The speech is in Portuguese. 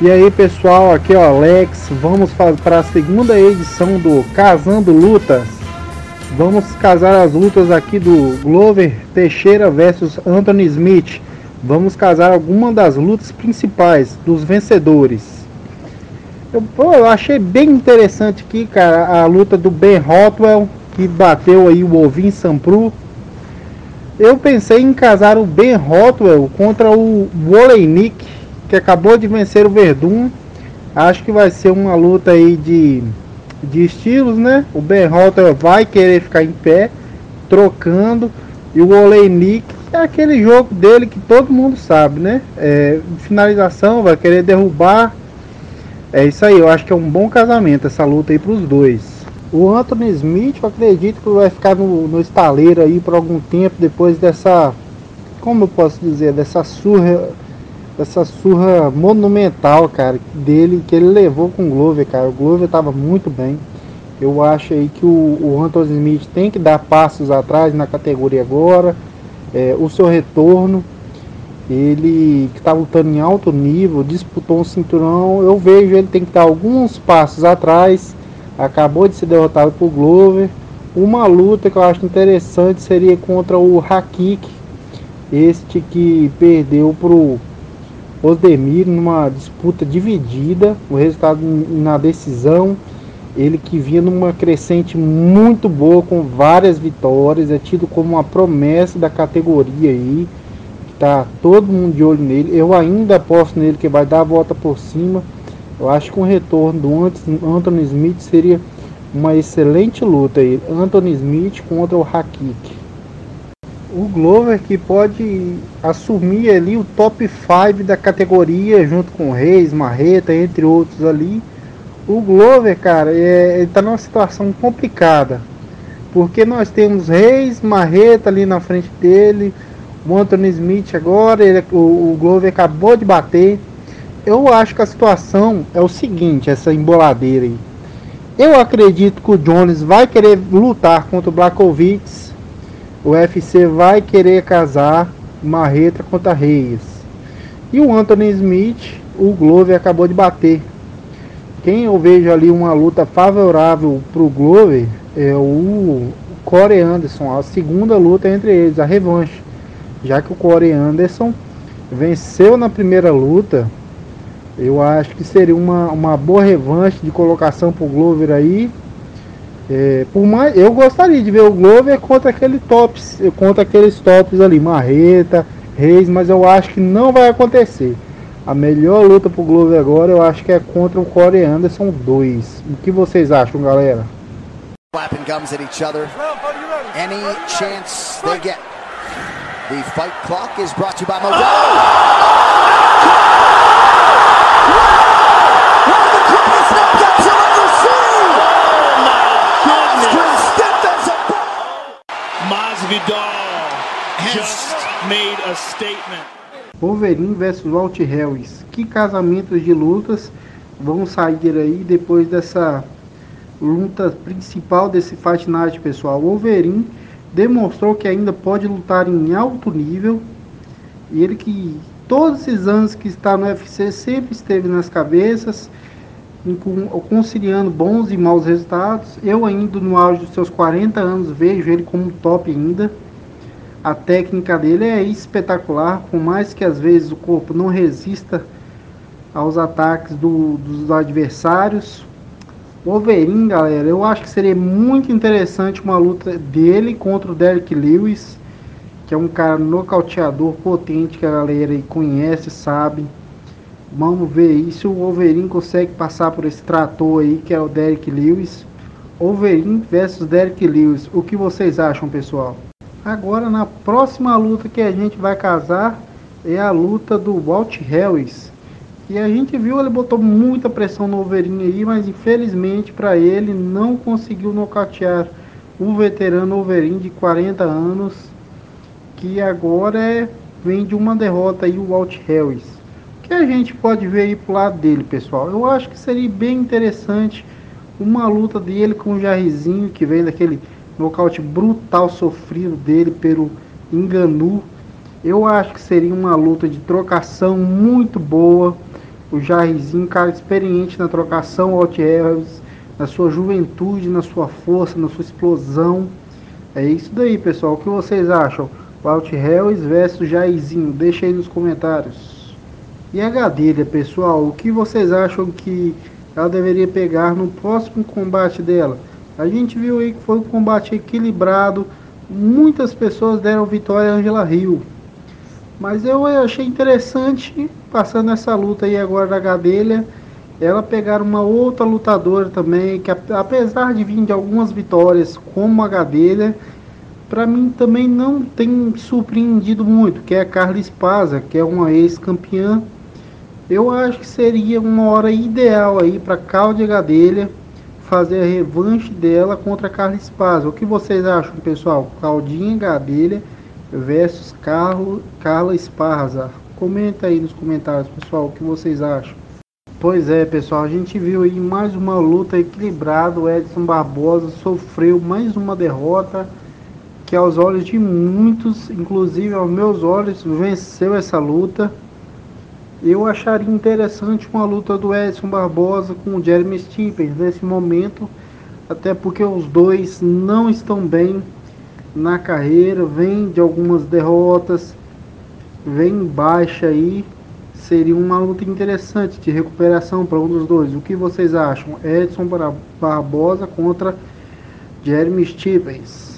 E aí pessoal, aqui ó Alex, vamos para a segunda edição do Casando Lutas. Vamos casar as lutas aqui do Glover Teixeira versus Anthony Smith. Vamos casar algumas das lutas principais dos vencedores. Eu, pô, eu achei bem interessante aqui, cara, a luta do Ben Rotwell, que bateu aí o Ovin Sampru. Eu pensei em casar o Ben Rotwell contra o Woleinik que acabou de vencer o Verdun. Acho que vai ser uma luta aí de, de estilos, né? O Ben Rotter vai querer ficar em pé, trocando. E o Oleinik é aquele jogo dele que todo mundo sabe, né? É, finalização, vai querer derrubar. É isso aí, eu acho que é um bom casamento essa luta aí para os dois. O Anthony Smith, eu acredito que vai ficar no, no estaleiro aí por algum tempo depois dessa, como eu posso dizer, dessa surra essa surra monumental, cara, dele, que ele levou com o Glover, cara. O Glover estava muito bem. Eu acho aí que o, o Anthony Smith tem que dar passos atrás na categoria agora. É, o seu retorno, ele que está lutando em alto nível, disputou um cinturão. Eu vejo ele tem que dar alguns passos atrás. Acabou de ser derrotado por Glover. Uma luta que eu acho interessante seria contra o Hakik, este que perdeu pro Osdemir numa disputa dividida, o resultado na decisão, ele que vinha numa crescente muito boa com várias vitórias, é tido como uma promessa da categoria aí, tá todo mundo de olho nele. Eu ainda aposto nele que vai dar a volta por cima. Eu acho que um retorno do Anthony Smith seria uma excelente luta aí. Anthony Smith contra o Hakik o Glover que pode assumir ali o top 5 da categoria junto com Reis, Marreta, entre outros ali. O Glover, cara, é, ele tá numa situação complicada. Porque nós temos Reis, Marreta ali na frente dele, o Anthony Smith agora, ele, o, o Glover acabou de bater. Eu acho que a situação é o seguinte, essa emboladeira aí. Eu acredito que o Jones vai querer lutar contra o Blackovitz o UFC vai querer casar Marreta contra Reis. E o Anthony Smith, o Glover acabou de bater. Quem eu vejo ali uma luta favorável para o Glover é o Corey Anderson, a segunda luta entre eles, a revanche. Já que o Corey Anderson venceu na primeira luta, eu acho que seria uma, uma boa revanche de colocação para o Glover aí. É, por mais, eu gostaria de ver o Glover contra aquele tops, contra aqueles tops ali, Marreta, Reis, mas eu acho que não vai acontecer. A melhor luta pro Glover agora eu acho que é contra o Corey Anderson 2. O que vocês acham, galera? Clapping gums at each other. Any chance they get. The fight clock is brought to you by Modelo. Wolverine versus Walt Harris. Que casamentos de lutas vão sair aí depois dessa luta principal desse Fight Night, pessoal. Wolverine demonstrou que ainda pode lutar em alto nível. E ele que todos esses anos que está no UFC sempre esteve nas cabeças, conciliando bons e maus resultados. Eu ainda no auge dos seus 40 anos vejo ele como top ainda. A técnica dele é espetacular, por mais que às vezes o corpo não resista aos ataques do, dos adversários. Wolverine, galera, eu acho que seria muito interessante uma luta dele contra o Derek Lewis, que é um cara nocauteador potente que a galera conhece, sabe. Vamos ver aí se o Wolverine consegue passar por esse trator aí, que é o Derek Lewis. Wolverine versus Derek Lewis. O que vocês acham, pessoal? Agora na próxima luta que a gente vai casar é a luta do Walt Harris. E a gente viu, ele botou muita pressão no Wolverine aí, mas infelizmente para ele não conseguiu nocautear o veterano Wolverine de 40 anos, que agora é, vem de uma derrota aí o Walt Harris. O que a gente pode ver aí pro lado dele, pessoal? Eu acho que seria bem interessante uma luta dele com o Jairzinho, que vem daquele nocaute brutal sofrido dele pelo Enganu. Eu acho que seria uma luta de trocação muito boa. O Jairzinho, cara experiente na trocação, o Harris, na sua juventude, na sua força, na sua explosão. É isso daí, pessoal. O que vocês acham? Walt Harris versus Jairzinho? Deixa aí nos comentários. E a Gadelha, pessoal, o que vocês acham que ela deveria pegar no próximo combate dela? A gente viu aí que foi um combate equilibrado. Muitas pessoas deram vitória a Angela Hill. Mas eu achei interessante, passando essa luta aí agora da Gadelha, ela pegar uma outra lutadora também, que apesar de vir de algumas vitórias como a Gadelha, para mim também não tem surpreendido muito, que é a Carla Espaza, que é uma ex-campeã. Eu acho que seria uma hora ideal aí para Cláudia Gadelha fazer a revanche dela contra a Carla Espaza. O que vocês acham, pessoal? Claudinha Gadelha versus Carlo, Carla Esparza. Comenta aí nos comentários, pessoal, o que vocês acham. Pois é, pessoal, a gente viu aí mais uma luta equilibrada. O Edson Barbosa sofreu mais uma derrota que aos olhos de muitos, inclusive aos meus olhos, venceu essa luta. Eu acharia interessante uma luta do Edson Barbosa com o Jeremy Stevens nesse momento, até porque os dois não estão bem na carreira, vem de algumas derrotas, vem baixa aí seria uma luta interessante de recuperação para um dos dois. O que vocês acham? Edson Barbosa contra Jeremy Stevens.